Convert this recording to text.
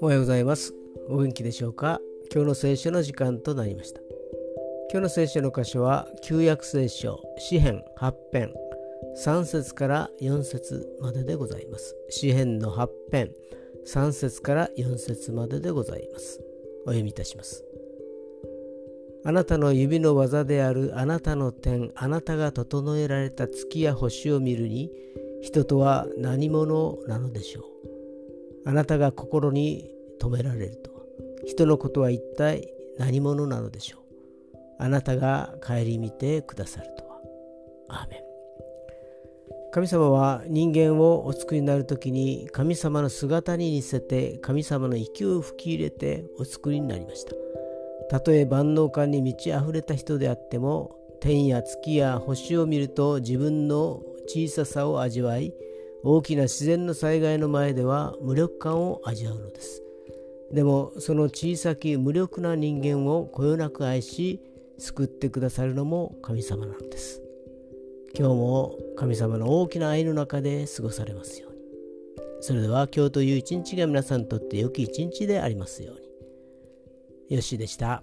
おはようございます。お元気でしょうか？今日の聖書の時間となりました。今日の聖書の箇所は旧約聖書詩編8編3節から4節まででございます。詩編の8編3節から4節まででございます。お読みいたします。あなたの指の技であるあなたの点あなたが整えられた月や星を見るに人とは何者なのでしょう。あなたが心に止められると。人のことは一体何者なのでしょう。あなたが顧みてくださるとは。アーメン。神様は人間をお作りになる時に神様の姿に似せて神様の息を吹き入れてお作りになりました。たとえ万能感に満ち溢れた人であっても天や月や星を見ると自分の小ささを味わい大きな自然の災害の前では無力感を味わうのです。でもその小さき無力な人間をこよなく愛し救ってくださるのも神様なんです。今日も神様の大きな愛の中で過ごされますように。それでは今日という一日が皆さんにとって良き一日でありますように。よしでした。